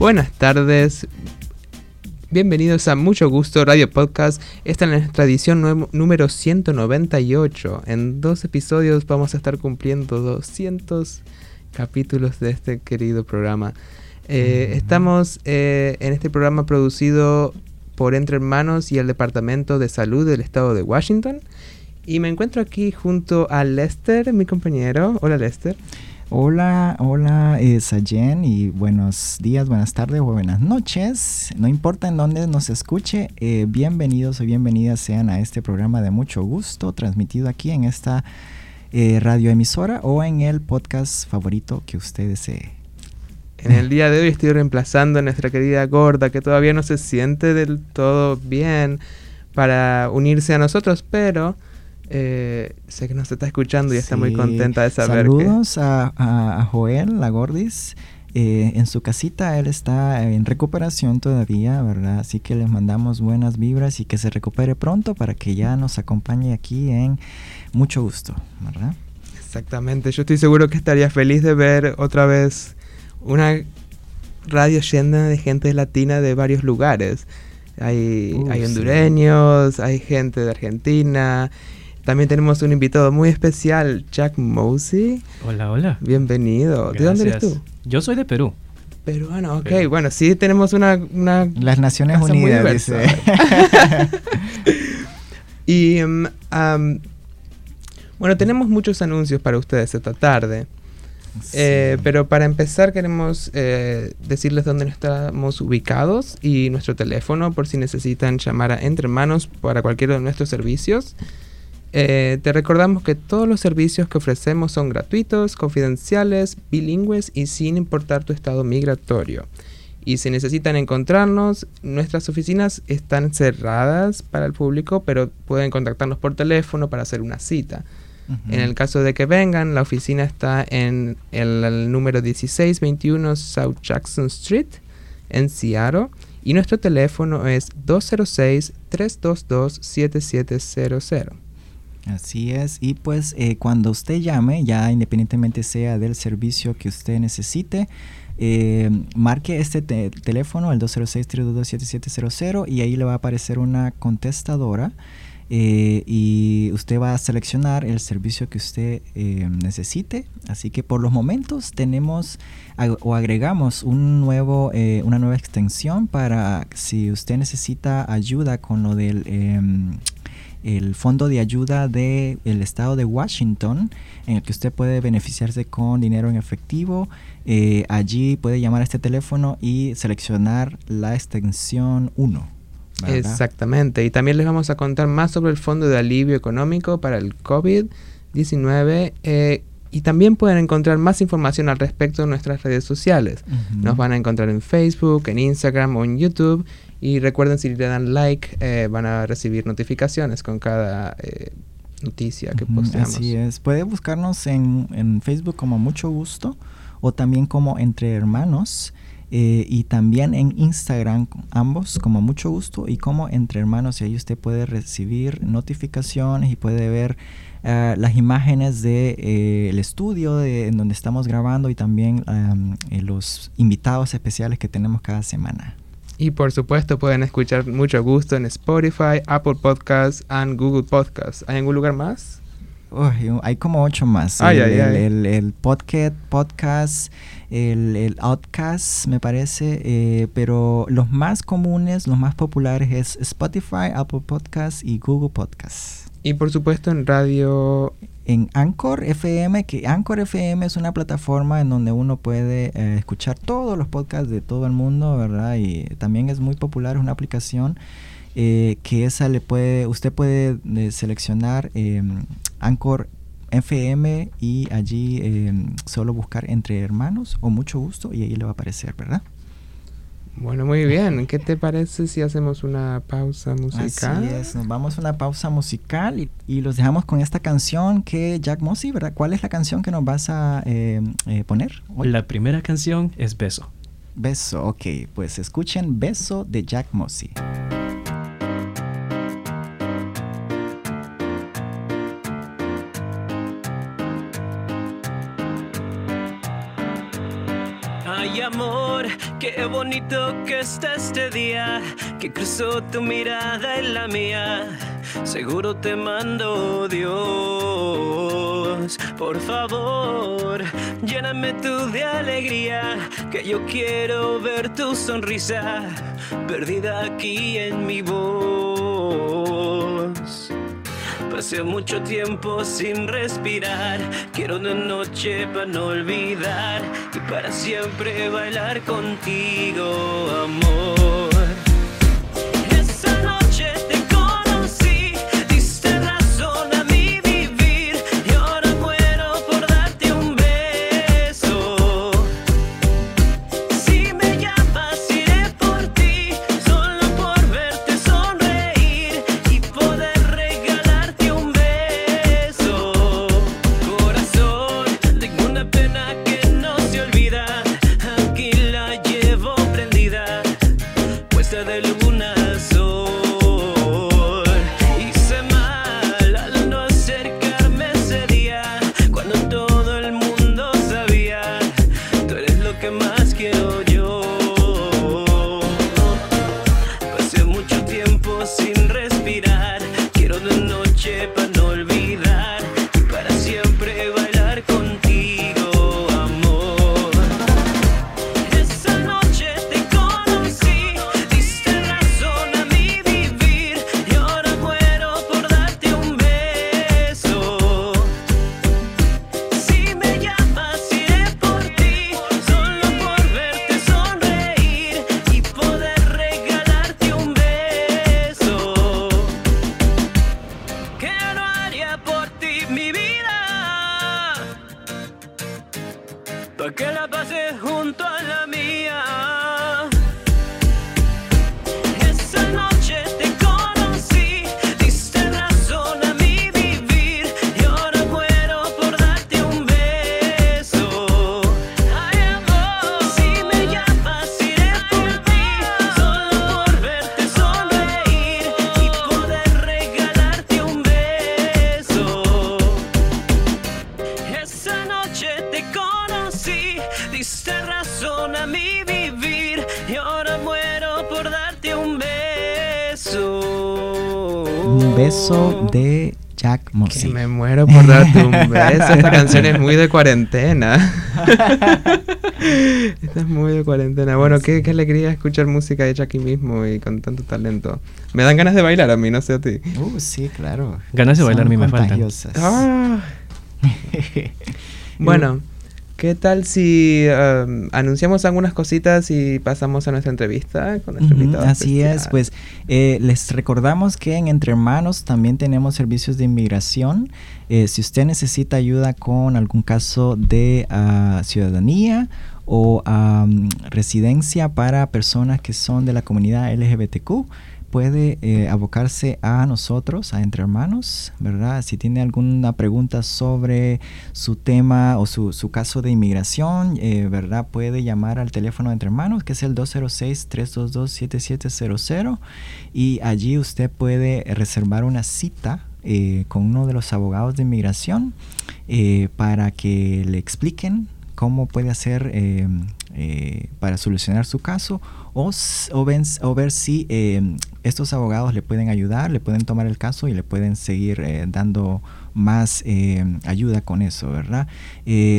Buenas tardes. Bienvenidos a Mucho Gusto Radio Podcast. Esta es nuestra edición número 198. En dos episodios vamos a estar cumpliendo 200 capítulos de este querido programa. Eh, estamos eh, en este programa producido por Entre Hermanos y el Departamento de Salud del Estado de Washington. Y me encuentro aquí junto a Lester, mi compañero. Hola Lester. Hola, hola eh, Sayen y buenos días, buenas tardes o buenas noches. No importa en dónde nos escuche, eh, bienvenidos o bienvenidas sean a este programa de mucho gusto transmitido aquí en esta eh, radioemisora o en el podcast favorito que usted desee. En el día de hoy estoy reemplazando a nuestra querida gorda que todavía no se siente del todo bien para unirse a nosotros, pero eh, sé que nos está escuchando y está muy contenta de saber Saludos a, a, Joel, la Gordis. Eh, en su casita él está en recuperación todavía, ¿verdad? Así que les mandamos buenas vibras y que se recupere pronto para que ya nos acompañe aquí en mucho gusto, ¿verdad? Exactamente, yo estoy seguro que estaría feliz de ver otra vez una radio llena de gente latina de varios lugares. Hay, hay hondureños, hay gente de Argentina, también tenemos un invitado muy especial, Jack Mosey. Hola, hola. Bienvenido. ¿De dónde eres tú? Yo soy de Perú. Peruano, ok. Bueno, sí tenemos una... Las Naciones Unidas, dice. y... Um, bueno, tenemos muchos anuncios para ustedes esta tarde. Eh, pero para empezar queremos eh, decirles dónde estamos ubicados y nuestro teléfono por si necesitan llamar a Entre Manos para cualquiera de nuestros servicios. Eh, te recordamos que todos los servicios que ofrecemos son gratuitos, confidenciales, bilingües y sin importar tu estado migratorio. Y si necesitan encontrarnos, nuestras oficinas están cerradas para el público, pero pueden contactarnos por teléfono para hacer una cita. En el caso de que vengan, la oficina está en el, el número 1621 South Jackson Street, en Seattle. Y nuestro teléfono es 206-322-7700. Así es, y pues eh, cuando usted llame, ya independientemente sea del servicio que usted necesite, eh, marque este teléfono, el 206-322-7700, y ahí le va a aparecer una contestadora. Eh, y usted va a seleccionar el servicio que usted necesite. Así que por los momentos tenemos o agregamos un nuevo, una nueva extensión para si usted necesita ayuda con lo del em, el fondo de ayuda del estado de Washington, en el que usted puede beneficiarse con dinero en efectivo. Eh, allí puede llamar a este teléfono y seleccionar la extensión 1. Exactamente, y también les vamos a contar más sobre el Fondo de Alivio Económico para el COVID-19 eh, y también pueden encontrar más información al respecto en nuestras redes sociales. Nos van a encontrar en Facebook, en Instagram o en YouTube y recuerden, si le dan like, eh, van a recibir notificaciones con cada eh, noticia que posteamos. Así es. Puede buscarnos en, en, Facebook como Mucho Gusto o también como Entre Hermanos. Eh, y también en Instagram, ambos como Mucho Gusto y como Entre Hermanos. Y ahí usted puede recibir notificaciones y puede ver las imágenes del de, el estudio de, en donde estamos grabando y también los invitados especiales que tenemos cada semana. Y por supuesto pueden escuchar mucho gusto en Spotify, Apple Podcasts y Google Podcasts. ¿Hay algún lugar más? hay como ocho más. el, el, podcast, podcast el, el Outcast, me parece, eh, pero los más comunes, los más populares es Spotify, Apple Podcasts y Google Podcasts. Y por supuesto en radio en Anchor FM, que Anchor FM es una plataforma en donde uno puede eh, escuchar todos los podcasts de todo el mundo, ¿verdad? Y también es muy popular, es una aplicación eh, que esa le puede, usted puede eh, seleccionar em, Anchor FM y allí em, solo buscar entre hermanos o mucho gusto y ahí le va a aparecer, ¿verdad? Bueno, muy bien. ¿Qué te parece si hacemos una pausa musical? Así es, nos vamos a una pausa musical y, los dejamos con esta canción que Jack Mossy, ¿verdad? ¿Cuál es la canción que nos vas a eh, eh, poner? La primera canción es Beso. Beso, ok. Pues escuchen Beso de Jack Mossy. Qué bonito que está este día, que cruzó tu mirada en la mía. Seguro te mando Dios. Por favor, lléname tú de alegría, que yo quiero ver tu sonrisa perdida aquí en mi voz. Pasé mucho tiempo sin respirar. Quiero una noche para no olvidar y para siempre bailar contigo, amor. Beso. Esta canción es muy de cuarentena. Esta es muy de cuarentena. Bueno, qué, qué alegría escuchar música hecha aquí mismo y con tanto talento. Me dan ganas de bailar a mí, no sé a ti. Uh, sí, claro. Ganas de bailar a mí me faltan. Ah. Bueno, ¿qué tal si um, anunciamos algunas cositas y pasamos a nuestra entrevista con nuestro Ujú, invitado? así es, pues eh, les recordamos que en Entre Hermanos también tenemos servicios de inmigración. Eh, si usted necesita ayuda con algún caso de ah, ciudadanía o am, residencia para personas que son de la comunidad LGBTQ, puede eh, abocarse a nosotros, a Entre Hermanos, ¿verdad? Si tiene alguna pregunta sobre su tema o su, su caso de inmigración, eh, ¿verdad? Puede llamar al teléfono de Entre Hermanos, que es el 206-322-7700, y allí usted puede reservar una cita eh, con uno de los abogados de inmigración para que le expliquen cómo puede hacer eh, eh, para solucionar su caso o, o, ven- o ver si eh, estos abogados le pueden ayudar, le pueden tomar el caso y le pueden seguir eh, dando más eh, ayuda con eso, ¿verdad?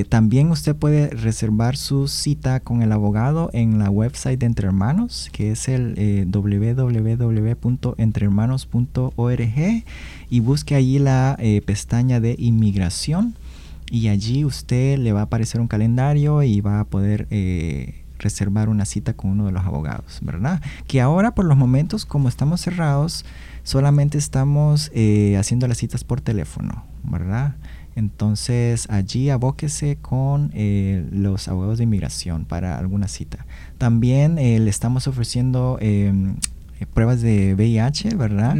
También usted puede reservar su cita con el abogado en la website de Entre Hermanos, que es el eh, www.entrehermanos.org y busque allí la pestaña de inmigración y allí usted le va a aparecer un calendario y va a poder eh, reservar una cita con uno de los abogados, ¿verdad? Que ahora por los momentos como estamos cerrados, solamente estamos eh, haciendo las citas por teléfono, ¿verdad? Entonces allí abóquese con eh, los abogados de inmigración para alguna cita. También le estamos ofreciendo em, pruebas de VIH, ¿verdad?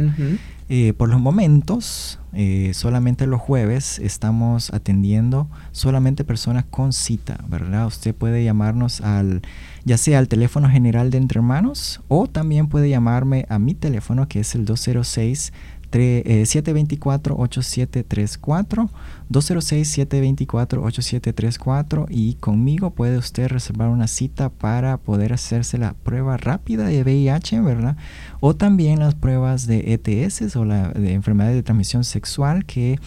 Por los momentos, eh, solamente los jueves estamos atendiendo solamente personas con cita, ¿verdad? Usted puede llamarnos al, ya sea al teléfono general de Entre Hermanos o también puede llamarme a mi teléfono que es el 206 724-8734, 206-724-8734 y conmigo puede usted reservar una cita para poder hacerse la prueba rápida de VIH, ¿verdad? O también las pruebas de ETS o la de enfermedad de transmisión sexual que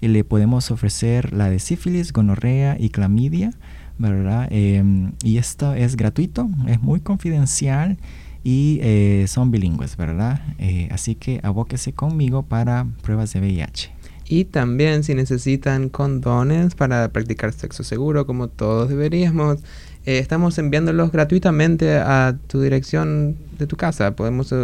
le podemos ofrecer la de sífilis, gonorrea y clamidia, ¿verdad? Em, y esto es gratuito, es muy confidencial y eh, son bilingües, ¿verdad? Eh, así que abóquese conmigo para pruebas de VIH. Y también si necesitan condones para practicar sexo seguro, como todos deberíamos, eh, estamos enviándolos gratuitamente a tu dirección de tu casa. Podemos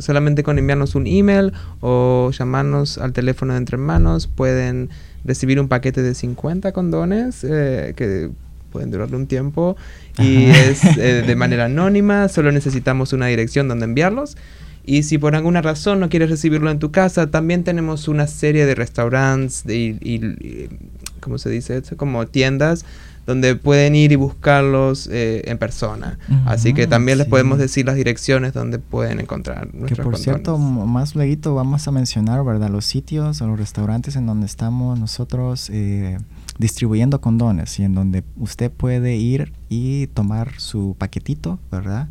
solamente con enviarnos un email o llamarnos al teléfono de entre manos, pueden recibir un paquete de 50 condones que pueden durar un tiempo y es eh, de manera anónima, solo necesitamos una dirección donde enviarlos. Y si por alguna razón no quieres recibirlo en tu casa, también tenemos una serie de restaurantes y, ¿cómo se dice? Como tiendas donde pueden ir y buscarlos eh, en persona. Así que también les podemos decir las direcciones donde pueden encontrar nuestros Que por cierto, más luego vamos a mencionar, ¿verdad? Los sitios o los restaurantes en donde estamos nosotros eh, distribuyendo condones y en donde usted puede ir y tomar su paquetito, ¿verdad?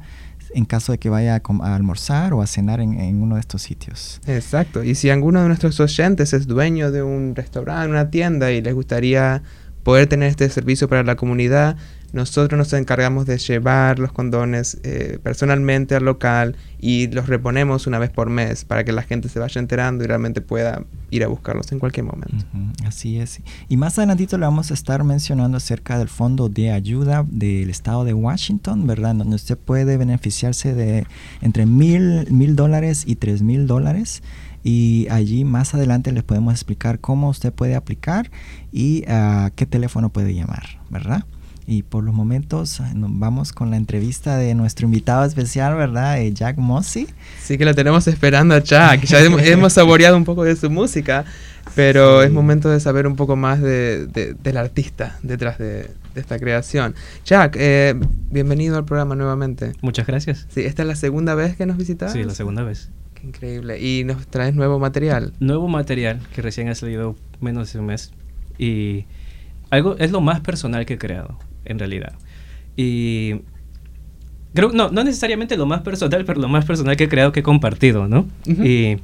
En caso de que vaya a, almorzar o a cenar en, uno de estos sitios. Exacto. Y si alguno de nuestros oyentes es dueño de un restaurante, una tienda y les gustaría poder tener este servicio para la comunidad, nosotros nos encargamos de llevar los condones eh, personalmente al local y los reponemos una vez por mes para que la gente se vaya enterando y realmente pueda ir a buscarlos en cualquier momento. así es. Y más adelantito le vamos a estar mencionando acerca del fondo de ayuda del estado de Washington, ¿verdad? Donde usted puede beneficiarse de entre mil, mil dólares y tres mil dólares y allí más adelante les podemos explicar cómo usted puede aplicar y a qué teléfono puede llamar, ¿verdad? Y por los momentos vamos con la entrevista de nuestro invitado especial, ¿verdad? Eh, Jack Mossy. Sí que lo tenemos esperando a Jack. Ya hemos, saboreado un poco de su música, pero es momento de saber un poco más de, del artista detrás de, esta creación. Jack, eh, bienvenido al programa nuevamente. Muchas gracias. Sí, ¿esta es la segunda vez que nos visitas? Sí, la segunda vez. Qué increíble. ¿Y nos traes nuevo material? Nuevo material que recién ha salido menos de un mes. Y algo es lo más personal que he creado en realidad. Y creo, no, no necesariamente lo más personal, pero lo más personal que he creado que he compartido, ¿no? Y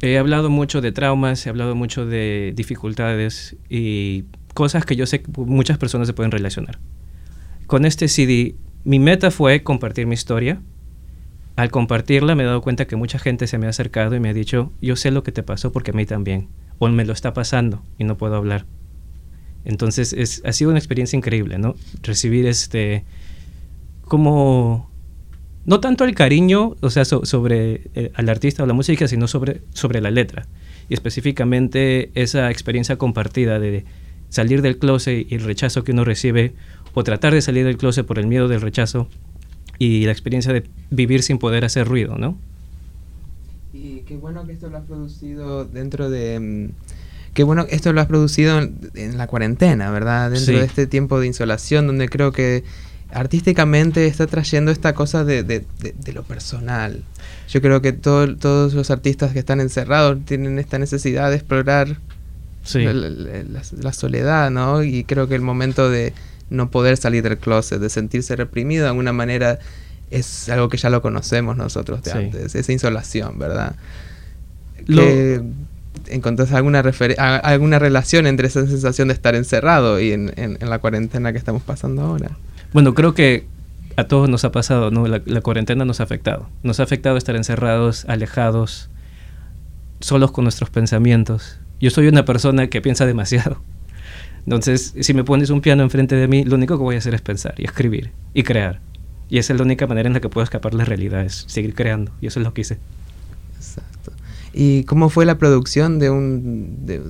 he hablado mucho de traumas, he hablado mucho de dificultades y cosas que yo sé que muchas personas se pueden relacionar. Con este CD, mi meta fue compartir mi historia. Al compartirla me he dado cuenta que mucha gente se me ha acercado y me ha dicho, yo sé lo que te pasó porque a mí también. O me lo está pasando y no puedo hablar. Entonces es, ha sido una experiencia increíble, ¿no? Recibir este, como, no tanto el cariño, o sea, sobre el al artista o la música, sino sobre, sobre la letra. Y específicamente esa experiencia compartida de salir del closet y el rechazo que uno recibe, o tratar de salir del closet por el miedo del rechazo, y la experiencia de vivir sin poder hacer ruido, ¿no? Y qué bueno que esto lo has producido dentro de... Mm, Qué bueno, esto lo has producido en, la cuarentena, ¿verdad? Dentro de este tiempo de insolación, donde creo que artísticamente está trayendo esta cosa de, lo personal. Yo creo que todos los artistas que están encerrados tienen esta necesidad de explorar la, soledad, ¿no? Y creo que el momento de no poder salir del closet, de sentirse reprimido de alguna manera, es algo que ya lo conocemos nosotros de antes, esa insolación, ¿verdad? ¿Encontrás alguna, alguna relación entre esa sensación de estar encerrado y en, la cuarentena que estamos pasando ahora? Bueno, creo que a todos nos ha pasado, ¿no? La, cuarentena nos ha afectado. Nos ha afectado estar encerrados, alejados, solos con nuestros pensamientos. Yo soy una persona que piensa demasiado. Entonces, si me pones un piano enfrente de mí, lo único que voy a hacer es pensar y escribir y crear. Y esa es la única manera en la que puedo escapar de la realidad, es seguir creando. Y eso es lo que hice. ¿Y cómo fue la producción de un... De,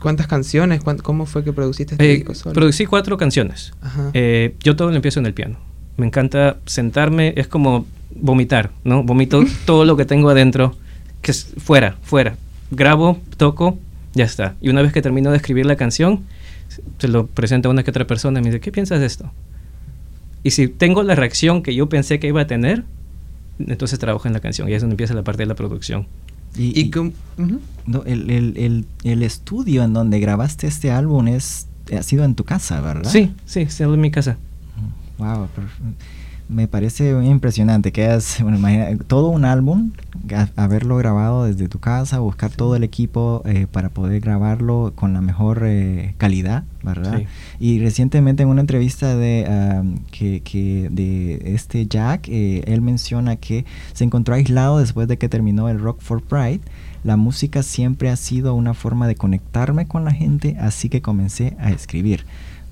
¿Cuántas canciones? ¿Cómo fue que produciste este eh, disco solo? Producí cuatro canciones. Eh, yo todo lo empiezo en el piano. Me encanta sentarme, es como vomitar, ¿no? Vomito todo lo que tengo adentro, que es fuera, fuera. Grabo, toco, ya está. Y una vez que termino de escribir la canción, se lo presento a una que otra persona y me dice, ¿qué piensas de esto? Y si tengo la reacción que yo pensé que iba a tener, entonces trabajo en la canción y es donde empieza la parte de la producción. Y, no, el, el- el- el estudio en donde grabaste este álbum es ha sido en tu casa, ¿verdad? Sí, sí, sí, en mi casa. Wow, perf- me parece impresionante que hayas, bueno, imagina, todo un álbum, a- haberlo grabado desde tu casa, buscar todo el equipo eh, para poder grabarlo con la mejor eh, calidad, ¿verdad? Sí. Y recientemente en una entrevista de que, que de este Jack, eh, él menciona que se encontró aislado después de que terminó el Rock for Pride. La música siempre ha sido una forma de conectarme con la gente, así que comencé a escribir.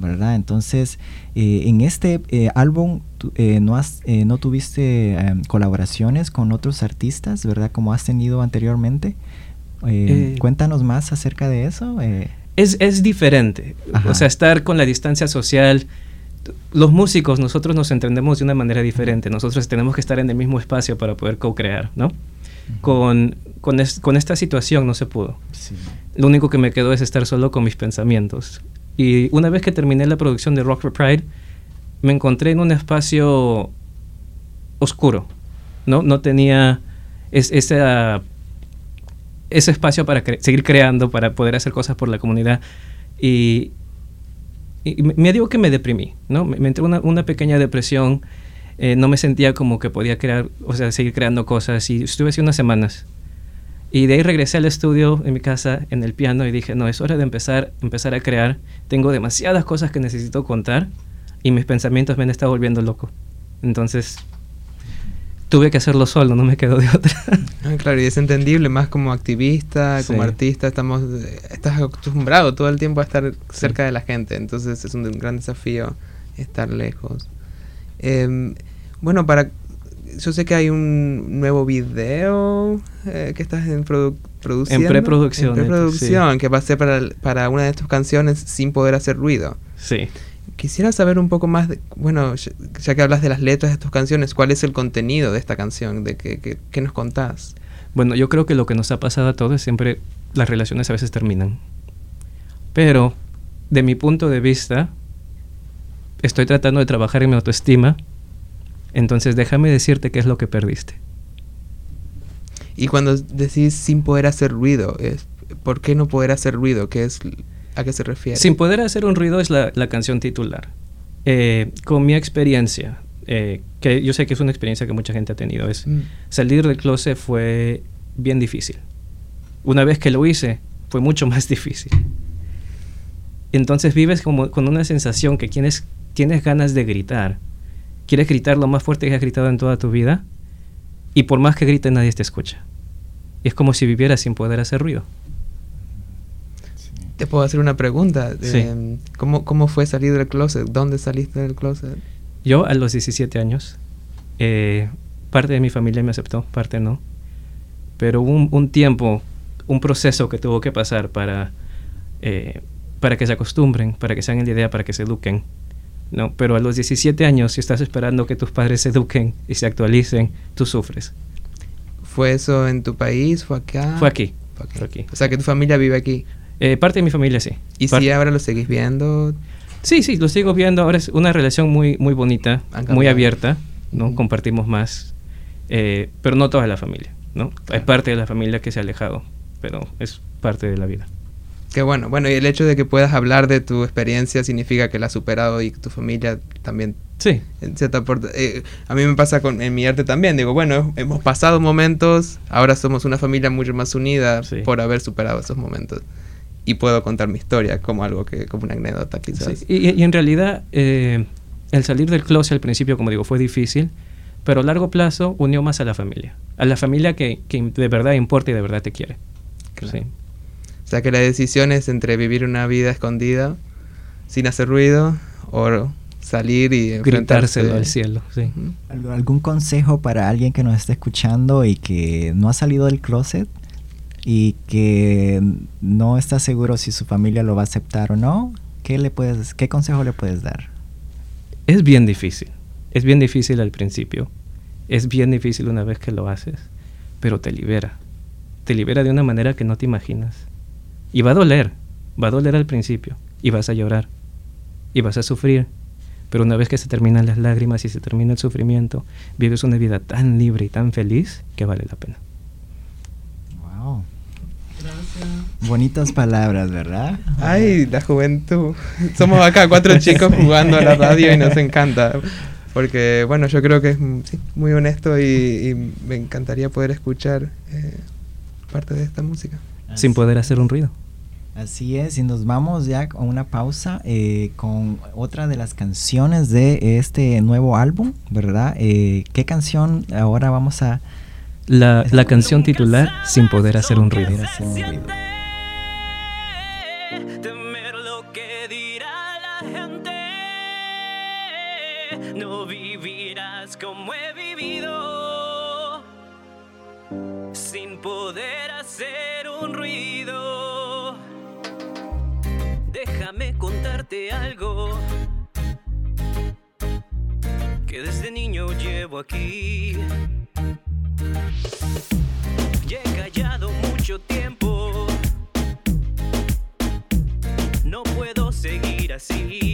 ¿Verdad? Entonces, eh, en este eh, álbum eh, no, has, eh, no tuviste eh, colaboraciones con otros artistas, ¿verdad? Como has tenido anteriormente. Eh, Eh, cuéntanos más acerca de eso. Es, es diferente. Ajá. O sea, estar con la distancia social. Los músicos, nosotros nos entendemos de una manera diferente. Nosotros tenemos que estar en el mismo espacio para poder co-crear, ¿no? Con, con, es- con esta situación no se pudo. Lo único que me quedó es estar solo con mis pensamientos. Y una vez que terminé la producción de Rock for Pride, me encontré en un espacio oscuro. No, no tenía ese espacio para seguir creando, para poder hacer cosas por la comunidad. Y, me, digo que me deprimí, ¿no? Me, me entró una, una pequeña depresión. eh, no me sentía como que podía crear, o sea, seguir creando cosas. Y estuve así unas semanas. Y de ahí regresé al estudio en mi casa, en el piano, y dije, no, es hora de empezar, empezar a crear. Tengo demasiadas cosas que necesito contar y mis pensamientos me han estado volviendo loco. Entonces, tuve que hacerlo solo, no me quedó de otra. Ah, claro, y es entendible, más como activista, como artista, estamos, estás acostumbrado todo el tiempo a estar cerca de la gente, entonces es un, gran desafío estar lejos. Em, bueno, para yo sé que hay un nuevo video eh, que estás en produ- produciendo. preproducción, En de hecho, preproducción, que va a ser para, para una de tus canciones sin poder hacer ruido. Sí. Quisiera saber un poco más, de, bueno, ya, ya que hablas de las letras de tus canciones, ¿cuál es el contenido de esta canción? ¿De qué, qué- qué nos contás? Bueno, yo creo que lo que nos ha pasado a todos es siempre las relaciones a veces terminan. Pero, de mi punto de vista, estoy tratando de trabajar en mi autoestima. Entonces, déjame decirte qué es lo que perdiste. Y cuando decís sin poder hacer ruido, es, ¿por qué no poder hacer ruido? ¿Qué es, ¿A qué se refiere? Sin poder hacer un ruido es la, la canción titular. Eh, con mi experiencia, eh, que yo sé que es una experiencia que mucha gente ha tenido, es Mm. salir del closet fue bien difícil. Una vez que lo hice, fue mucho más difícil. Entonces vives como con una sensación que tienes, tienes ganas de gritar. Quieres gritar lo más fuerte que has gritado en toda tu vida y por más que grites nadie te escucha. Y es como si vivieras sin poder hacer ruido. Te puedo hacer una pregunta. Sí. Eh, ¿cómo, ¿Cómo fue salir del closet? ¿Dónde saliste del closet? Yo a los 17 años, eh, parte de mi familia me aceptó, parte no. Pero hubo un, un tiempo, un proceso que tuvo que pasar para, eh, para que se acostumbren, para que se hagan la idea, para que se eduquen. ¿No? Pero a los 17 años, si estás esperando que tus padres se eduquen y se actualicen, tú sufres. ¿Fue eso en tu país? ¿Fue acá? Fue aquí. Fue aquí. Fue aquí. O sea, que tu familia vive aquí. Eh, parte de mi familia sí. ¿Y si ahora lo seguís viendo? Sí, sí, lo sigo viendo. Ahora es una relación muy, muy bonita, Han muy abierta, ¿no? Compartimos más, eh, pero no toda la familia, ¿no? Hay parte de la familia que se ha alejado, pero es parte de la vida. Qué bueno. Bueno, y el hecho de que puedas hablar de tu experiencia significa que la has superado y tu familia también Sí, cierta por- eh, a mí me pasa con en mi arte también digo bueno hemos pasado momentos ahora somos una familia mucho más unida Sí. por haber superado esos momentos y puedo contar mi historia como algo que como una anécdota quizás sí. Y, y en realidad, eh, el salir del closet al principio, como digo, fue difícil, pero a largo plazo unió más a la familia. A la familia que, que de verdad importa y de verdad te quiere. Claro. Sí. O sea que la decisión es entre vivir una vida escondida sin hacer ruido o salir y enfrentarse Gritárselo al cielo, sí. Ujú. ¿Algo- ¿Algún consejo para alguien que nos está escuchando y que no ha salido del closet y que no está seguro si su familia lo va a aceptar o no? ¿Qué, le puedes, qué consejo le puedes dar? Es bien difícil. Es bien difícil al principio. Es bien difícil una vez que lo haces. Pero te libera. Te libera de una manera que no te imaginas. Y va a doler. Va a doler al principio. Y vas a llorar. Y vas a sufrir. Pero una vez que se terminan las lágrimas y se termina el sufrimiento, vives una vida tan libre y tan feliz que vale la pena. Wow, Bonitas palabras, ¿verdad? Ay, la juventud. Somos acá cuatro chicos jugando a la radio y nos encanta. Porque, bueno, yo creo que es sí, muy honesto y, y me encantaría poder escuchar eh, parte de esta música. Sin poder hacer un ruido. Así es, y nos vamos ya a una pausa eh, con otra de las canciones de este nuevo álbum, ¿verdad? Eh, ¿Qué canción ahora vamos a La, la canción titular Sin poder hacer un ruido. poder hacer un ruido? Algo. Que desde niño llevo aquí. Y he callado mucho tiempo. No puedo seguir así.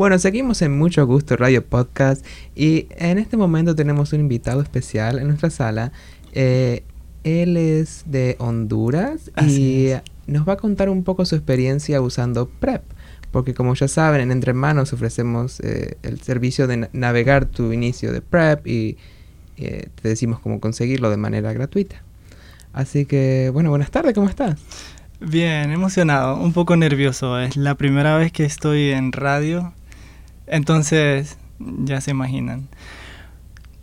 Bueno, seguimos en Mucho Gusto Radio Podcast y en este momento tenemos un invitado especial en nuestra sala. Eh, él es de Honduras Así y es. nos va a contar un poco su experiencia usando PrEP. Porque como ya saben, en Entre Manos ofrecemos eh, el servicio de na- navegar tu inicio de PrEP y eh, te decimos cómo conseguirlo de manera gratuita. Así que, bueno, buenas tardes, ¿cómo estás? Bien, emocionado, un poco nervioso. Es la primera vez que estoy en radio, entonces ya se imaginan.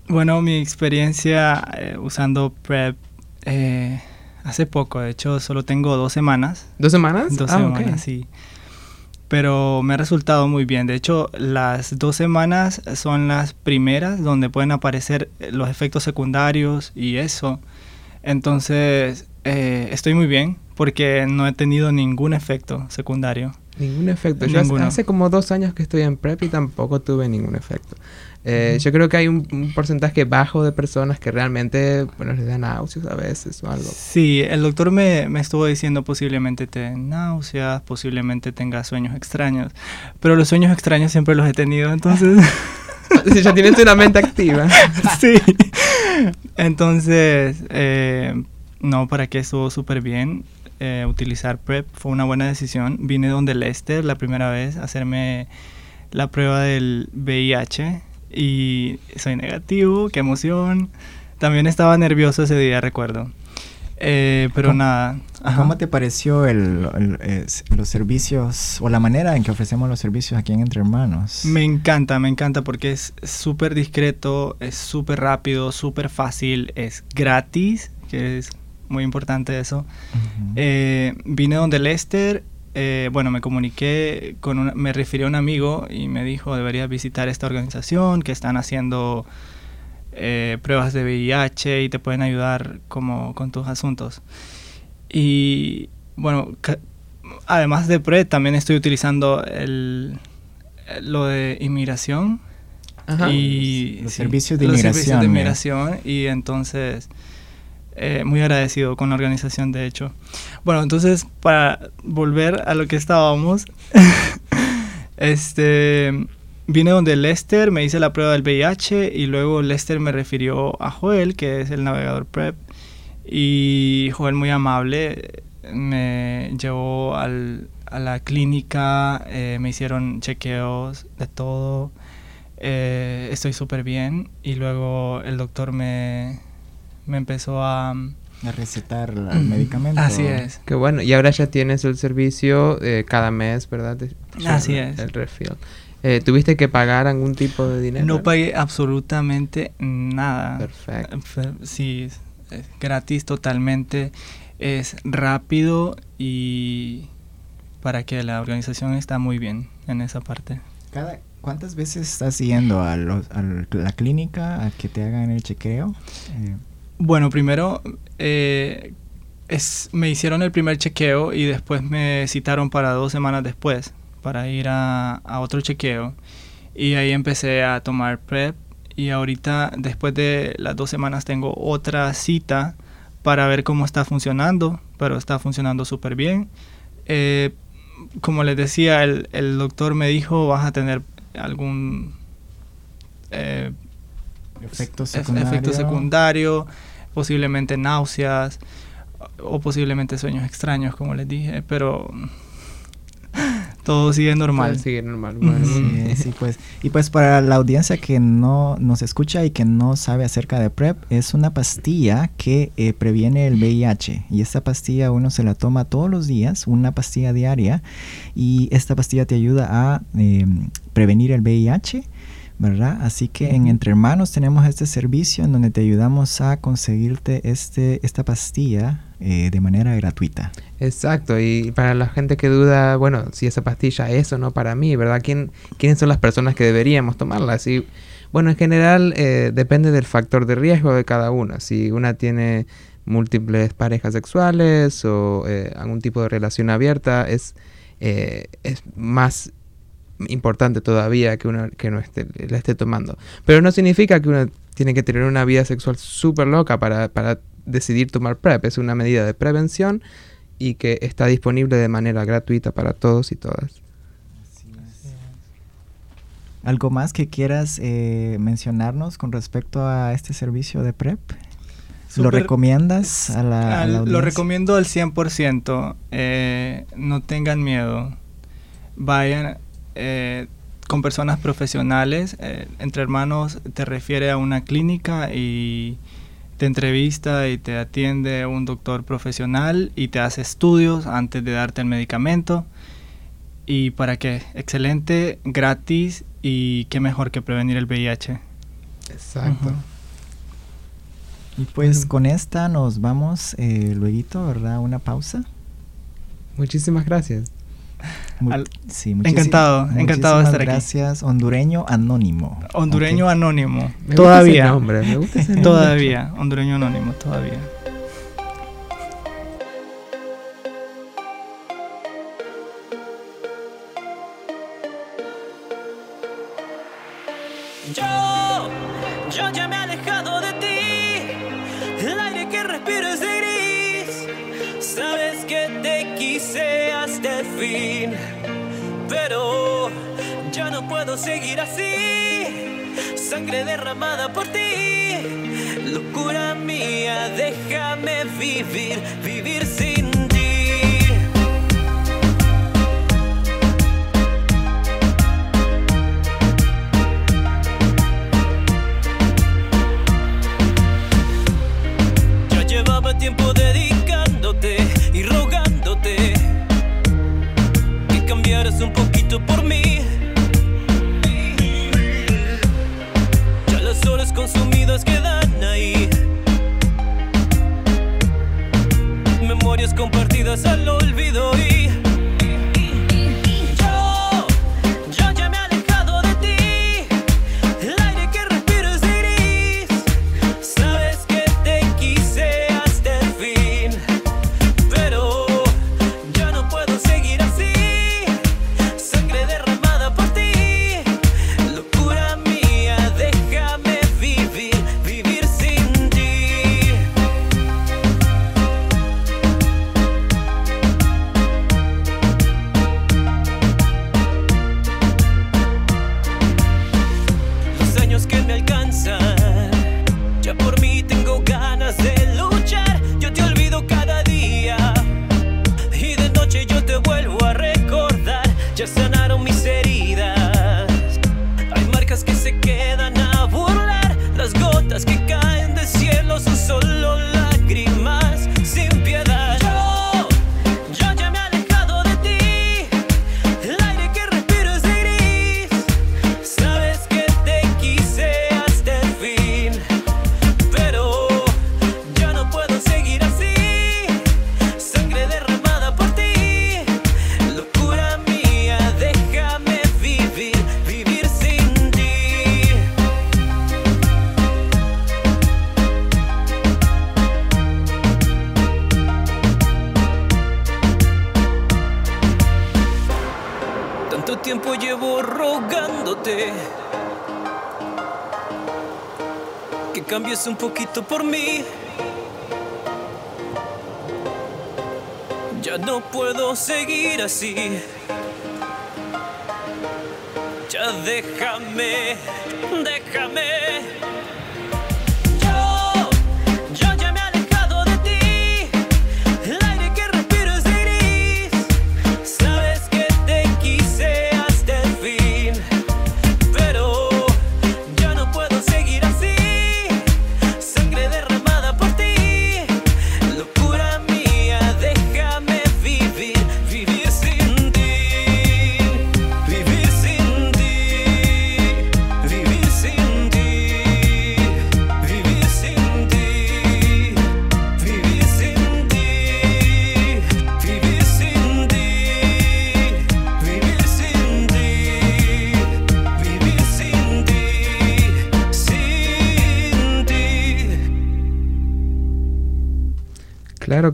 Bueno, mi experiencia eh, usando PrEP eh, hace poco, de hecho solo tengo dos semanas. ¿Dos semanas? Dos Ah, semanas, sí. pero me ha resultado muy bien. De hecho, las dos semanas son las primeras donde pueden aparecer los efectos secundarios y eso. Entonces, eh, estoy muy bien porque no he tenido ningún efecto secundario. Ningún efecto. Yo hace, como dos años que estoy en PrEP y tampoco tuve ningún efecto. Eh, yo creo que hay un, porcentaje bajo de personas que realmente, bueno, les da náuseas a veces o algo. Sí, el doctor me, me estuvo diciendo posiblemente te den náuseas, posiblemente tengas sueños extraños, pero los sueños extraños siempre los he tenido, entonces... si ya tienes una mente activa. sí. Entonces, eh, no, para que estuvo súper bien. Eh, utilizar PrEP fue una buena decisión. Vine donde Lester la primera vez a hacerme la prueba del VIH y soy negativo, qué emoción. También estaba nervioso ese día, recuerdo. Eh, pero nada. ¿Cómo te pareció el, los servicios o la manera en que ofrecemos los servicios aquí en Entre Hermanos? Me encanta, me encanta porque es súper discreto, es súper rápido, súper fácil, es gratis, que es muy importante eso. Eh, vine donde Lester eh, bueno, me comuniqué con me refirió a un amigo y me dijo deberías visitar esta organización que están haciendo eh, pruebas de VIH y te pueden ayudar como con tus asuntos. Y bueno, además de PRE también estoy utilizando el, lo de inmigración. Y los, servicios de inmigración. servicios de inmigración y entonces eh, muy agradecido con la organización, de hecho. Bueno, entonces, para volver a lo que estábamos, este, vine donde Lester, me hice la prueba del VIH y luego Lester me refirió a Joel, que es el navegador PrEP, y Joel muy amable me llevó al, a la clínica, eh, me hicieron chequeos de todo, eh, estoy súper bien y luego el doctor me me empezó a... A recetar el medicamento. Así es. Qué bueno. Y ahora ya tienes el servicio eh, cada mes, ¿verdad? Así es. El refill. Eh, ¿Tuviste que pagar algún tipo de dinero? No pagué absolutamente nada. Perfecto. Sí, es gratis totalmente. Es rápido y para que la organización está muy bien en esa parte. Cada, ¿Cuántas veces estás yendo a, la clínica a que te hagan el chequeo? Eh, bueno, primero eh, es, me hicieron el primer chequeo y después me citaron para dos semanas después para ir a, otro chequeo. Y ahí empecé a tomar PrEP y ahorita después de las dos semanas tengo otra cita para ver cómo está funcionando, pero está funcionando súper bien. Eh, como les decía, el, el, doctor me dijo vas a tener algún eh, efecto secundario. efecto secundario, posiblemente náuseas o posiblemente sueños extraños, como les dije, pero todo sigue normal. sigue normal. sí, pues. Y pues para la audiencia que no nos escucha y que no sabe acerca de PrEP, es una pastilla que eh, previene el VIH. Y esta pastilla uno se la toma todos los días, una pastilla diaria. Y esta pastilla te ayuda a em, prevenir el VIH ¿verdad? Así que en Entre Hermanos tenemos este servicio en donde te ayudamos a conseguirte este, esta pastilla eh, de manera gratuita. Exacto, y para la gente que duda, bueno, si esa pastilla es o no para mí, ¿verdad? ¿Quién, ¿Quiénes son las personas que deberíamos tomarla? Si, bueno, en general eh, depende del factor de riesgo de cada una. Si una tiene múltiples parejas sexuales o eh, algún tipo de relación abierta, es, es más importante todavía que uno que no esté, la esté tomando. Pero no significa que uno tiene que tener una vida sexual súper loca para, para decidir tomar PrEP. Es una medida de prevención y que está disponible de manera gratuita para todos y todas. ¿Algo más que quieras eh, mencionarnos con respecto a este servicio de PrEP? ¿Lo recomiendas a la, Lo recomiendo al 100%. Eh, no tengan miedo. Vayan, eh, con personas profesionales. Eh, entre hermanos te refiere a una clínica y te entrevista y te atiende un doctor profesional y te hace estudios antes de darte el medicamento. ¿Y para qué? Excelente, gratis y qué mejor que prevenir el VIH. Exacto. Y pues con esta nos vamos eh, luego, ¿verdad? Una pausa. Muchísimas gracias. Sí, encantado, encantado de estar aquí. Gracias, hondureño anónimo. Hondureño anónimo. todavía. todavía, hondureño anónimo, todavía. Ya no puedo seguir así. Sangre derramada por ti. Locura mía, déjame vivir, vivir sin tiempo dedicándote y rogándote que cambiaras un poquito por mí. Quedan ahí. Memorias compartidas al olvido y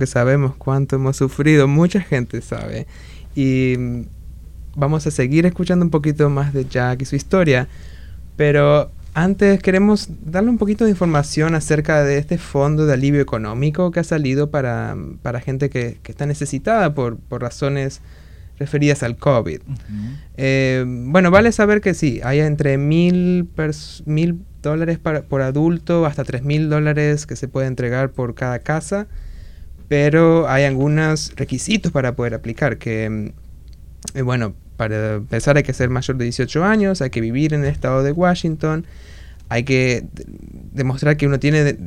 sabemos cuánto hemos sufrido, mucha gente sabe. Y vamos a seguir escuchando un poquito más de Jack y su historia. Pero antes queremos darle un poquito de información acerca de este fondo de alivio económico que ha salido para, para gente que, que, está necesitada por, por, razones referidas al COVID. eh, bueno, vale saber que sí, hay entre mil, mil dólares por adulto hasta tres mil dólares que se puede entregar por cada casa pero hay algunos requisitos para poder aplicar, que, mm, eh, bueno, para empezar hay que ser mayor de 18 años, hay que vivir en el estado de Washington, hay que demostrar que uno tiene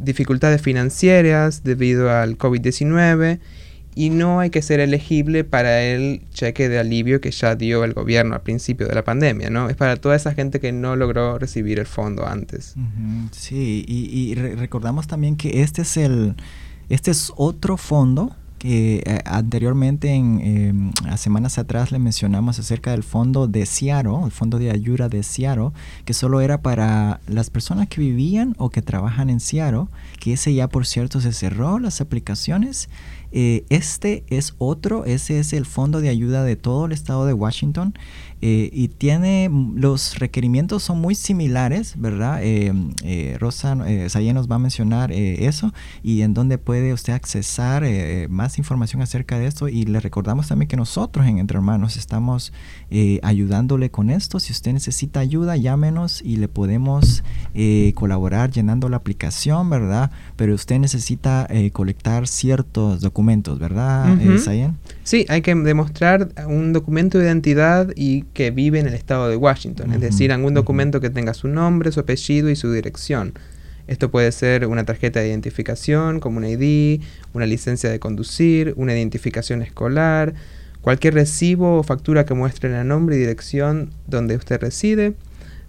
dificultades financieras debido al COVID-19 y no hay que ser elegible para el cheque de alivio que ya dio el gobierno al principio de la pandemia, ¿no? Es para toda esa gente que no logró recibir el fondo antes. Sí, y, recordamos también que este es el este es otro fondo eh, anteriormente, en em, semanas atrás, le mencionamos acerca del fondo de Ciaro, el fondo de ayuda de Ciaro, que solo era para las personas que vivían o que trabajan en Ciaro, que ese ya por cierto se cerró las aplicaciones. Eh, este es otro, ese es el fondo de ayuda de todo el estado de Washington. Eh, y tiene los requerimientos son muy similares, ¿verdad? Eh, eh Rosa eh, nos va a mencionar eso y en donde puede usted accesar más información acerca de esto y le recordamos también que nosotros en Entre Hermanos estamos ayudándole con esto. Si usted necesita ayuda, llámenos y le podemos colaborar llenando la aplicación, ¿verdad? Pero usted necesita colectar ciertos documentos, ¿verdad, uh Sí, hay que demostrar un documento de identidad y que vive en el estado de Washington, es decir, algún documento que tenga su nombre, su apellido y su dirección. Esto puede ser una tarjeta de identificación, como un ID, una licencia de conducir, una identificación escolar, cualquier recibo o factura que muestre el nombre y dirección donde usted reside,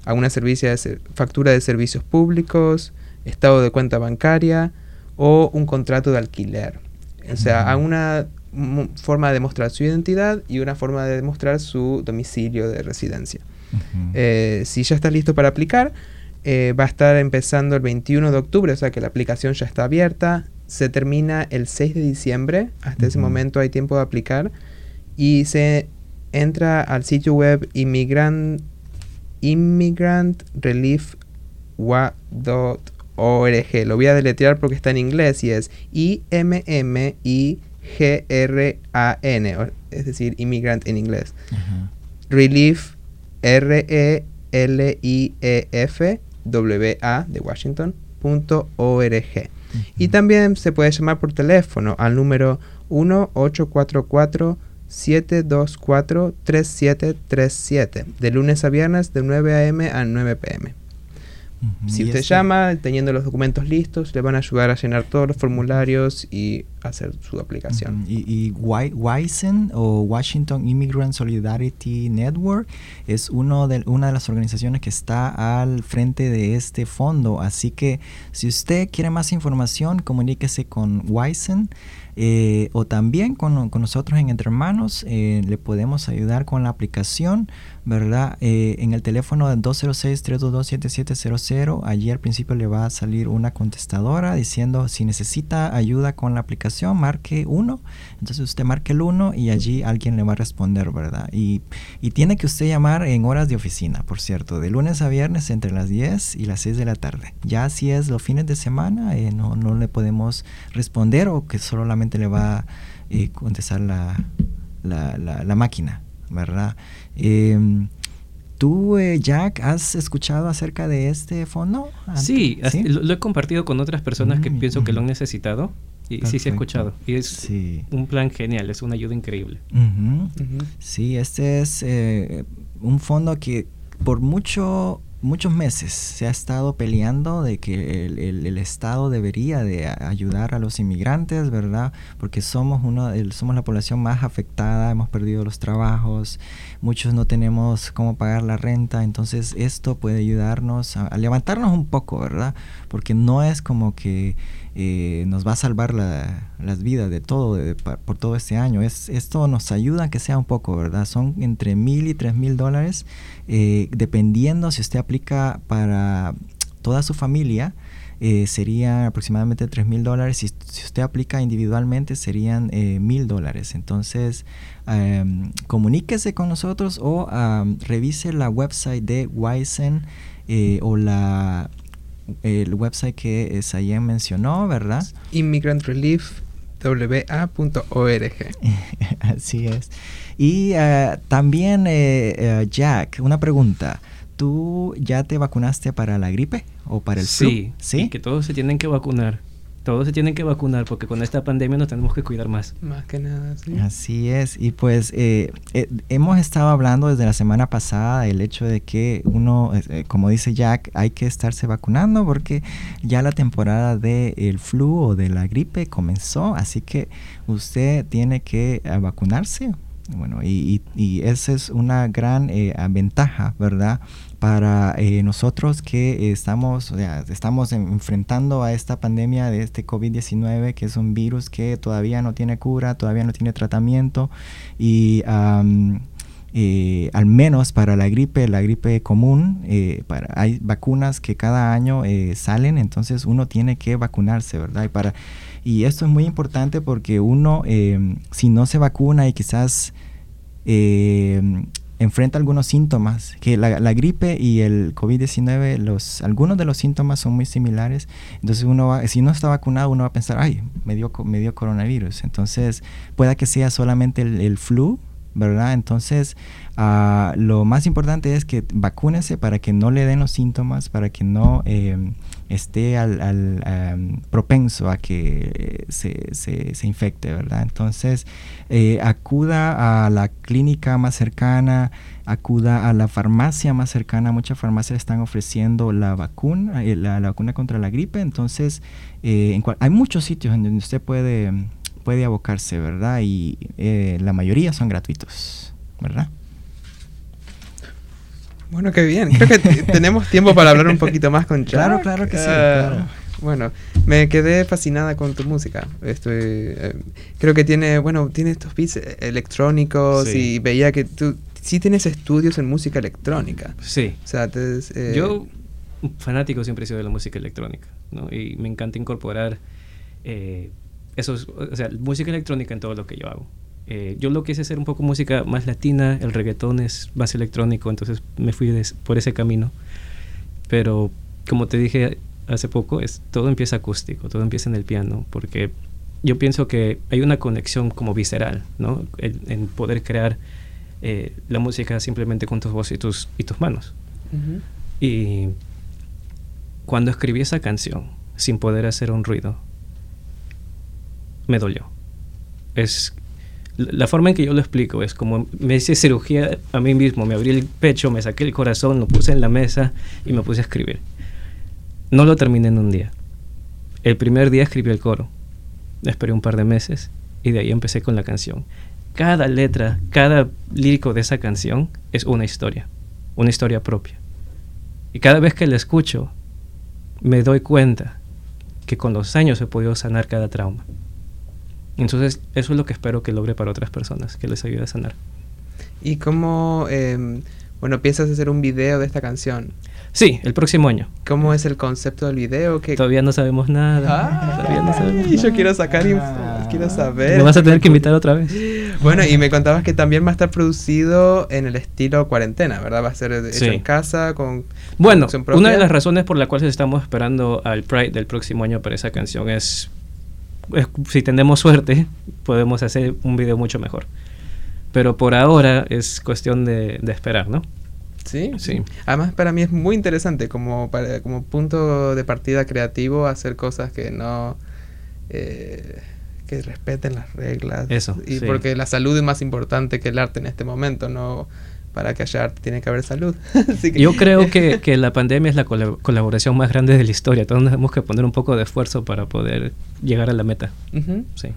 alguna de factura de servicios públicos, estado de cuenta bancaria o un contrato de alquiler. O sea, alguna forma de demostrar su identidad y una forma de demostrar su domicilio de residencia. Eh, si ya está listo para aplicar, eh, va a estar empezando el 21 de octubre, o sea que la aplicación ya está abierta. Se termina el 6 de diciembre. Hasta ese momento hay tiempo de aplicar. Y se entra al sitio web immigrant, immigrantrelief.org. Lo voy a deletrear porque está en inglés y es I-M-M-I G-R-A-N, es decir, immigrant en inglés. Relief, R-E-L-I-E-F, W-A de Washington, punto .org. Y también se puede llamar por teléfono al número 1-844-724-3737, de lunes a viernes de 9 a.m. a 9 p.m. Si usted este llama, teniendo los documentos listos, le van a ayudar a llenar todos los formularios y hacer su aplicación. Y, y WISEN o Washington Immigrant Solidarity Network es uno de, una de las organizaciones que está al frente de este fondo. Así que si usted quiere más información, comuníquese con WISEN. Eh, o también con, con, nosotros en Entre Hermanos eh, le podemos ayudar con la aplicación, ¿verdad? Eh, en el teléfono de 206-322-7700, allí al principio le va a salir una contestadora diciendo si necesita ayuda con la aplicación, marque uno. Entonces usted marque el uno y allí alguien le va a responder, ¿verdad? Y, y tiene que usted llamar en horas de oficina, por cierto, de lunes a viernes entre las 10 y las 6 de la tarde. Ya si es los fines de semana, no, no le podemos responder o que solamente le va a eh, contestar la, la, máquina, ¿verdad? Em, ¿Tú, eh, Jack, has escuchado acerca de este fondo? Sí, Lo, he compartido con otras personas que mm, pienso que lo han necesitado. Y sí, sí he escuchado. Y es un plan genial, es una ayuda increíble. Sí, este es eh, un fondo que por mucho muchos meses se ha estado peleando de que el, Estado debería de ayudar a los inmigrantes, ¿verdad? Porque somos, uno, somos la población más afectada, hemos perdido los trabajos, muchos no tenemos cómo pagar la renta, entonces esto puede ayudarnos a, levantarnos un poco, ¿verdad? Porque no es como que eh, nos va a salvar las vidas de todo, por todo este año. Es, esto nos ayuda a que sea un poco, ¿verdad? Son entre mil y tres mil dólares eh, dependiendo si usted aplica para toda su familia, eh, serían aproximadamente 3 mil dólares. Si, si, usted aplica individualmente, serían eh, mil dólares. Entonces, em, comuníquese con nosotros o revise la website de Wisen o la el website que Sayen mencionó, ¿verdad? Immigrant.relief.wa.org. Así es. Y uh, también, uh, Jack, una pregunta. ¿Tú ya te vacunaste para la gripe o para el sí, Sí, que todos se tienen que vacunar. Todos se tienen que vacunar porque con esta pandemia nos tenemos que cuidar más. Más que nada, sí. Así es. Y pues eh, eh, hemos estado hablando desde la semana pasada el hecho de que uno, eh, como dice Jack, hay que estarse vacunando porque ya la temporada del flu o de la gripe comenzó. Así que usted tiene que vacunarse Bueno, y, y, y esa es una gran eh, ventaja, ¿verdad? Para eh, nosotros que estamos, o sea, estamos en- enfrentando a esta pandemia de este COVID-19, que es un virus que todavía no tiene cura, todavía no tiene tratamiento, y eh, al menos para la gripe, la gripe común, eh, para, hay vacunas que cada año eh, salen, entonces uno tiene que vacunarse, ¿verdad? Y, para, y esto es muy importante porque uno, si no se vacuna y quizás enfrenta algunos síntomas, que la, gripe y el COVID-19, los, algunos de los síntomas son muy similares, entonces uno si no está vacunado, uno va a pensar, ay, me dio, me dio coronavirus, entonces pueda que sea solamente el flu, ¿verdad? Entonces, ah, lo más importante es que vacúnese para que no le den los síntomas, para que no eh, esté al, al, am, propenso a que eh, se, se, se infecte, ¿verdad? Entonces, eh, acuda a la clínica más cercana, acuda a la farmacia más cercana. Muchas farmacias están ofreciendo la vacuna, eh, la, vacuna contra la gripe. Entonces, eh, en cual- hay muchos sitios en donde usted puede, puede abocarse, ¿verdad? Y eh, la mayoría son gratuitos, ¿verdad? Bueno, qué bien. Creo que tenemos tiempo para hablar un poquito más con Jack. Claro, claro que sí, Ah, claro. Bueno, me quedé fascinada con tu música. Estoy, eh, creo que tiene, bueno, tiene estos beats eh, electrónicos Sí. y veía que tú sí tienes estudios en música electrónica. Sí. O sea, te- eh, Yo, fanático siempre he sido de la música electrónica, ¿no? Y me encanta incorporar eh, esos, o sea, música electrónica en todo lo que yo hago. Eh, yo lo quise hacer un poco música más latina, el reggaetón es más electrónico, entonces me fui por ese camino. Pero como te dije hace poco, es, todo empieza acústico, todo empieza en el piano, porque yo pienso que hay una conexión como visceral, ¿no? En, en poder crear eh, la música simplemente con tus voces y tus, y tus manos. ujú. Y cuando escribí esa canción, sin poder hacer un ruido, me dolió. Es la forma en que yo lo explico es como me hice cirugía a mí mismo, me abrí el pecho, me saqué el corazón, lo puse en la mesa y me puse a escribir. No lo terminé en un día. El primer día escribí el coro. Esperé un par de meses y de ahí empecé con la canción. Cada letra, cada lírico de esa canción es una historia, una historia propia. Y cada vez que la escucho, me doy cuenta que con los años he podido sanar cada trauma. Entonces, eso es lo que espero que logre para otras personas, que les ayude a sanar. ¿Y cómo, em, bueno, piensas hacer un video de esta canción? Sí, el próximo año. ¿Cómo es el concepto del video? ¿Qué- Todavía no sabemos nada. Todavía no sabemos Ay, yo quiero sacar info, quiero saber. Me vas a tener que invitar otra vez. Bueno, y me contabas que también va a estar producido en el estilo cuarentena, ¿verdad? Va a ser hecho Sí. en casa con Bueno, una de las razones por las cuales estamos esperando al Pride del próximo año para esa canción es si tenemos suerte, podemos hacer un video mucho mejor. Pero por ahora es cuestión de, de esperar, ¿no? Sí, Sí. Además, para mí es muy interesante como, para, como punto de partida creativo hacer cosas que no. eh, que respeten las reglas. Eso, Y sí. porque la salud es más importante que el arte en este momento, no. Para que haya arte tiene que haber salud. Así que- Yo creo que, que la pandemia es la col- colaboración más grande de la historia. Todos tenemos que poner un poco de esfuerzo para poder llegar a la meta. Sí.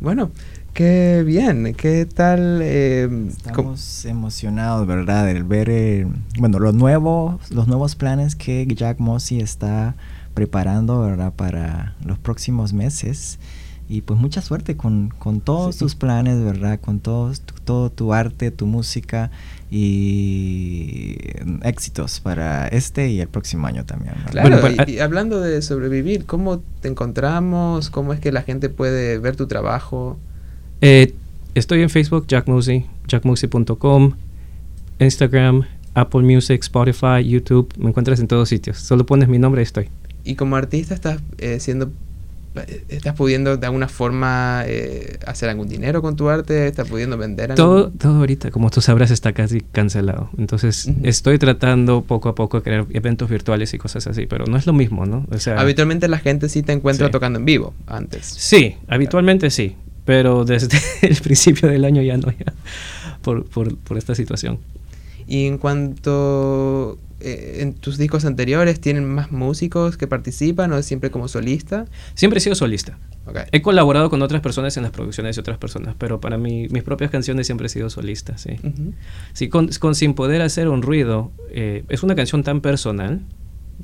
Bueno, qué bien. ¿Qué tal? eh, Estamos emocionados, ¿verdad? De ver, eh, bueno, los nuevos, los nuevos planes que Jack Mossy está preparando, ¿verdad? Para los próximos meses. Y pues mucha suerte con, con todos Sí. tus planes, ¿verdad? Con todos tu- todo tu arte, tu música y éxitos para este y el próximo año también. ¿verdad? Claro, Bueno, pues, y, y hablando de sobrevivir, ¿cómo te encontramos? ¿Cómo es que la gente puede ver tu trabajo? Eh, estoy en Facebook, Jack Moosey, jackmoosey.com, Instagram, Apple Music, Spotify, YouTube. Me encuentras en todos sitios. Solo pones mi nombre y estoy. Y como artista estás eh, siendo estás pudiendo de alguna forma eh, hacer algún dinero con tu arte, estás pudiendo vender Todo, algún- todo ahorita, como tú sabrás, está casi cancelado. Entonces, estoy tratando poco a poco de crear eventos virtuales y cosas así, pero no es lo mismo, ¿no? O sea, Habitualmente la gente sí te encuentra Sí. tocando en vivo antes. Sí, habitualmente sí, pero desde el principio del año ya no, ya, por, por, por esta situación. Y en cuanto eh, en tus discos anteriores tienen más músicos que participan o es siempre como solista? Siempre he sido solista. Ok. He colaborado con otras personas en las producciones de otras personas, pero para mí, mis propias canciones siempre he sido solista, sí. Ujú. Sí, con, con Sin Poder Hacer un Ruido, eh, es una canción tan personal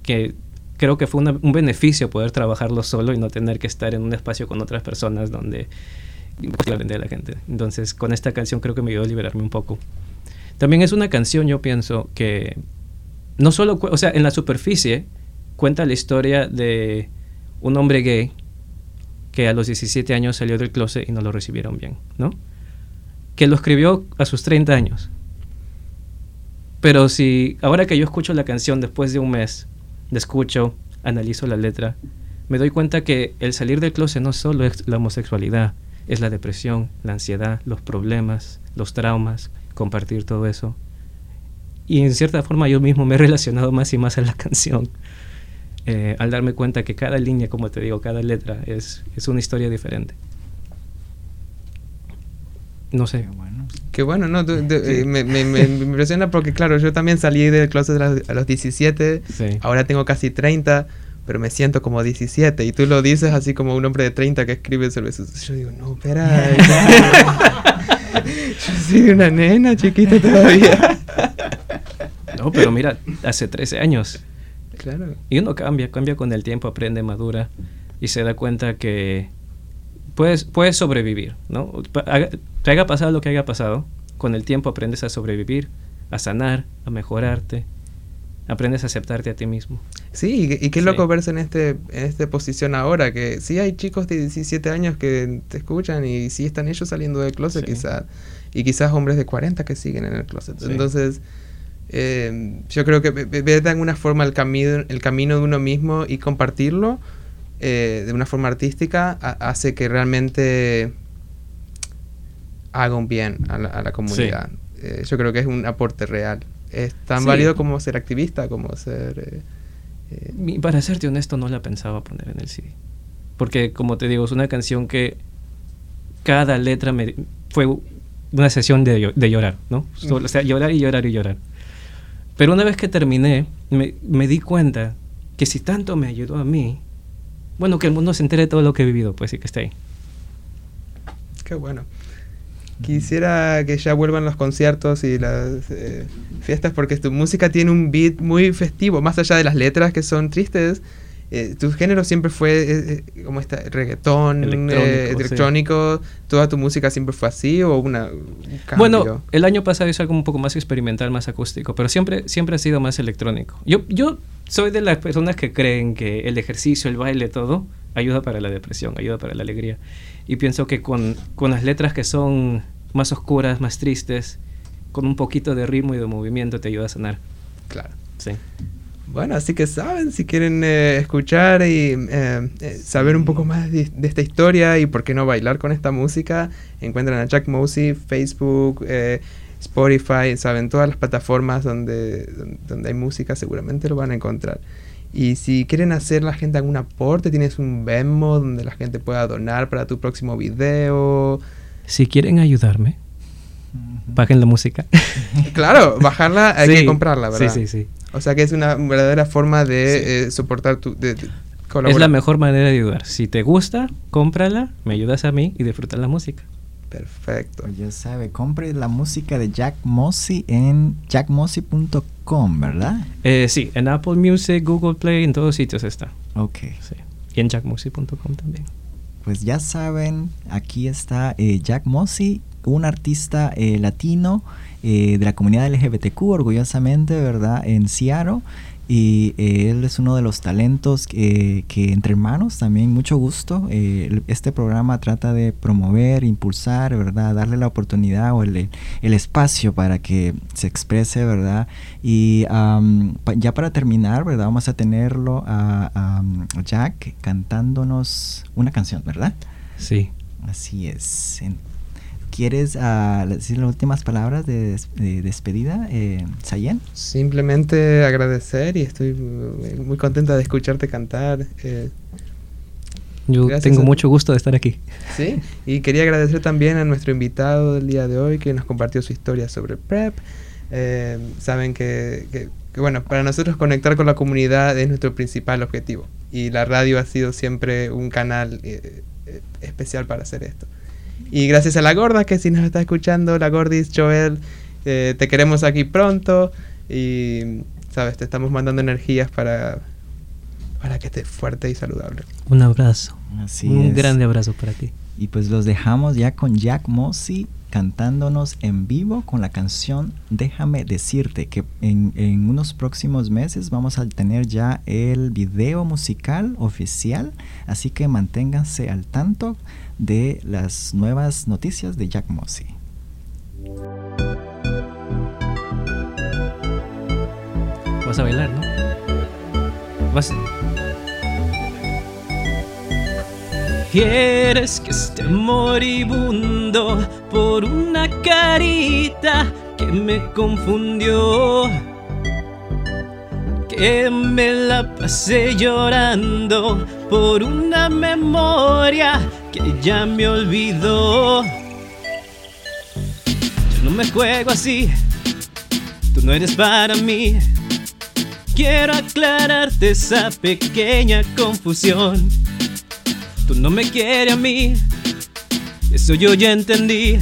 que creo que fue una- un beneficio poder trabajarlo solo y no tener que estar en un espacio con otras personas donde a la gente. Entonces, con esta canción creo que me ayudó a liberarme un poco. También es una canción, yo pienso, que no solo, o sea, en la superficie cuenta la historia de un hombre gay que a los 17 años salió del closet y no lo recibieron bien, ¿no? Que lo escribió a sus 30 años. Pero si ahora que yo escucho la canción después de un mes, la escucho, analizo la letra, me doy cuenta que el salir del closet no solo es la homosexualidad, es la depresión, la ansiedad, los problemas, los traumas, compartir todo eso. Y en cierta forma yo mismo me he relacionado más y más a la canción. eh, al darme cuenta que cada línea, como te digo, cada letra es, es una historia diferente. No sé. Qué bueno. Qué bueno, ¿no? Tú- tú- eh, me, me- me- me impresiona porque, claro, yo también salí del closet a los, a los 17, Sí. ahora tengo casi 30, pero me siento como 17. Y tú lo dices así como un hombre de 30 que escribe sobre eso. Yo digo, no, espera. yo soy una nena chiquita todavía. No, pero mira, hace 13 años. Claro. Y uno cambia, cambia con el tiempo, aprende, madura y se da cuenta que puedes, puedes sobrevivir, ¿no? Haga- Te haya pasado lo que haya pasado, con el tiempo aprendes a sobrevivir, a sanar, a mejorarte, aprendes a aceptarte a ti mismo. Sí, y, qué- y qué Sí. loco verse en, este, en esta posición ahora, que sí hay chicos de 17 años que te escuchan y sí están ellos saliendo del closet Sí. quizás, y quizás hombres de 40 que siguen en el closet. Sí. Entonces, eh, yo creo que ve- ve- ver de alguna forma el, camino el camino de uno mismo y compartirlo eh, de una forma artística ha- hace que realmente haga un bien a la, a la comunidad. Eh, yo creo que es un aporte real. Es tan Sí. válido como ser activista, como ser... eh, eh, para serte honesto, no la pensaba poner en el CD. Porque, como te digo, es una canción que cada letra me, fue una sesión de, de llorar, ¿no? Solo- o sea, llorar y llorar y llorar. Pero una vez que terminé, me, di cuenta que si tanto me ayudó a mí, bueno, que el mundo se entere de todo lo que he vivido, pues sí que esté ahí. Qué bueno. Quisiera que ya vuelvan los conciertos y las eh, fiestas porque tu música tiene un beat muy festivo, más allá de las letras que son tristes. Eh, tu género siempre fue eh, eh, como esta reggaetón, Electrónico, eh, sí. electrónico. ¿Toda tu música siempre fue así o una, un? Bueno, el año pasado hice algo un poco más experimental, más acústico, pero siempre, siempre ha sido más electrónico. Yo, yo soy de las personas que creen que el ejercicio, el baile, todo, ayuda para la depresión, ayuda para la alegría. Y pienso que con, con las letras que son más oscuras, más tristes, con un poquito de ritmo y de movimiento te ayuda a sanar. claro. Sí. Bueno, así que saben, si quieren eh, escuchar y eh, eh, saber un poco más de, de esta historia y por qué no bailar con esta música, encuentran a Jack Mosey, Facebook, eh, Spotify, saben, todas las plataformas donde, donde, hay música seguramente lo van a encontrar. Y si quieren hacer la gente algún aporte, tienes un Venmo donde la gente pueda donar para tu próximo video. Si quieren ayudarme, paguen la música. Claro, bajarla hay Sí, que comprarla, ¿verdad? Sí, sí, sí. O sea que es una verdadera forma de Sí. eh, soportar tu... De, de Es colaborar. la mejor manera de ayudar. Si te gusta, cómprala, me ayudas a mí y disfrutar la música. Perfecto. Pues ya sabe, compre la música de Jack Mossy en jackmossy.com, ¿verdad? Eh, sí, en Apple Music, Google Play, en todos sitios está. Ok. Sí. Y en jackmusic.com también. Pues ya saben, aquí está eh, Jack Mossy, un artista eh, latino eh, de la comunidad LGBTQ, orgullosamente, ¿verdad? En Seattle. Y eh, él es uno de los talentos que, que entre hermanos, también mucho gusto. eh, este programa trata de promover, impulsar, ¿verdad? Darle la oportunidad o el, el espacio para que se exprese, ¿verdad? Y pa- ya para terminar, ¿verdad? Vamos a tenerlo a, a Jack cantándonos una canción, ¿verdad? Sí. Así es. En- ¿Quieres ah, decir las últimas palabras de, des- de despedida, eh, Sayen? Simplemente agradecer y estoy muy muy contenta de escucharte cantar. eh, Yo Gracias tengo mucho gusto de estar aquí. ¿sí? Y quería agradecer también a nuestro invitado del día de hoy que nos compartió su historia sobre PrEP. Eh, saben que, que- que, bueno, para nosotros conectar con la comunidad es nuestro principal objetivo. Y la radio ha sido siempre un canal eh, eh, especial para hacer esto. Y gracias a la gorda que si nos está escuchando, la gordis, Joel, eh, te queremos aquí pronto. Y, sabes, te estamos mandando energías para, para que estés fuerte y saludable. Un abrazo. Así un es. grande abrazo para ti. Y pues los dejamos ya con Jack Mossy cantándonos en vivo con la canción Déjame decirte que en, unos próximos meses vamos a tener ya el video musical oficial, así que manténganse al tanto de las nuevas noticias de Jack Mossy. Vas a bailar, ¿no? Vas. Quieres que esté moribundo por una carita que me confundió. Que me la pasé llorando por una memoria que ya me olvidó. Yo no me juego así, tú no eres para mí. Quiero aclararte esa pequeña confusión. Tú no me quieres a mí, eso yo ya entendí.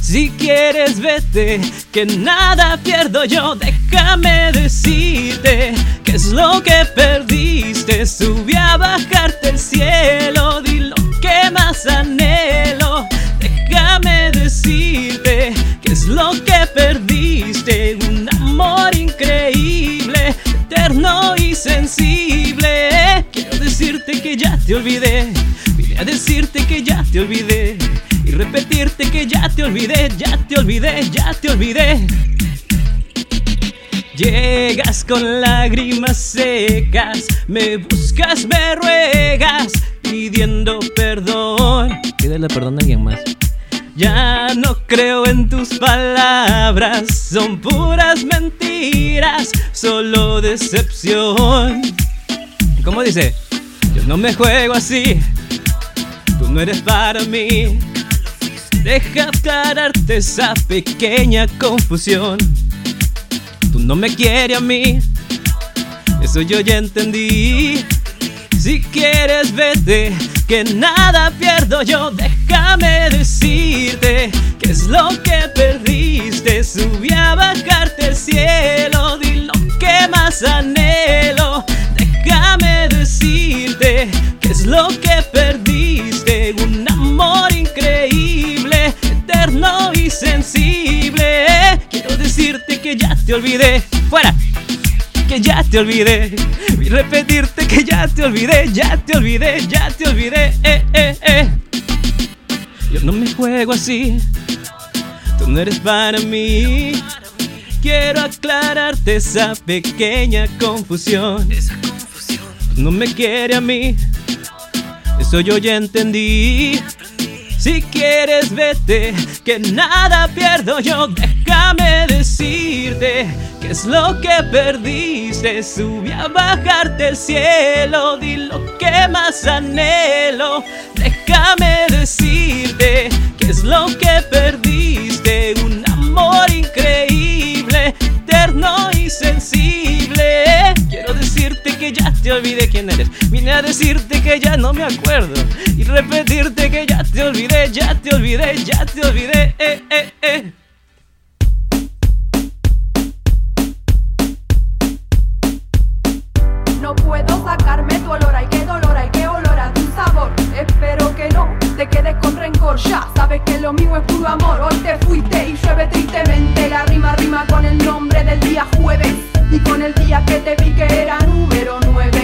Si quieres vete, que nada pierdo yo. Déjame decirte qué es lo que perdiste. Subí a bajarte el cielo, di lo que más anhelo. Déjame decirte es lo que perdiste. Un amor increíble, eterno y sensible. Quiero decirte que ya te olvidé. Vine a decirte que ya te olvidé. Y repetirte que ya te olvidé, ya te olvidé, ya te olvidé. Llegas con lágrimas secas, me buscas, me ruegas, pidiendo perdón. Pídele perdón a alguien más. Ya no creo en tus palabras, son puras mentiras, solo decepción. ¿Cómo dice? Yo no me juego así, tú no eres para mí. Deja aclararte esa pequeña confusión. Tú no me quieres a mí, eso yo ya entendí. Si quieres vete, que nada pierdo yo. Déjame decirte qué es lo que perdiste. Subí a bajarte el cielo, di lo que más anhelo. Déjame decirte qué es lo que perdiste. Un amor increíble, eterno y sensible. Quiero decirte que ya te olvidé. Fuera que ya te olvidé. Y repetirte que ya te olvidé, ya te olvidé, ya te olvidé. Eh, eh, eh. Yo no me juego así, tú no eres para mí. Quiero aclararte esa pequeña confusión. Tú no me quieres a mí, eso yo ya entendí. Si quieres vete, que nada pierdo yo. Déjame decirte qué es lo que perdiste. Subí a bajarte el cielo, di lo que más anhelo. Déjame decirte qué es lo que perdiste. Un amor increíble, eterno y sensible. Quiero decirte que ya te olvidé quién eres. Vine a decirte que ya no me acuerdo. Y repetirte que ya te olvidé, ya te olvidé, ya te olvidé. Eh, eh, eh. Te quedes con rencor, ya sabes que lo mío es puro amor. Hoy te fuiste y llueve tristemente, la rima rima con el nombre del día jueves. Y con el día que te vi que era número 9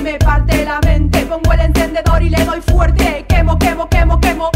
me parte la mente. Pongo el encendedor y le doy fuerte. Quemo, quemo, quemo, quemo.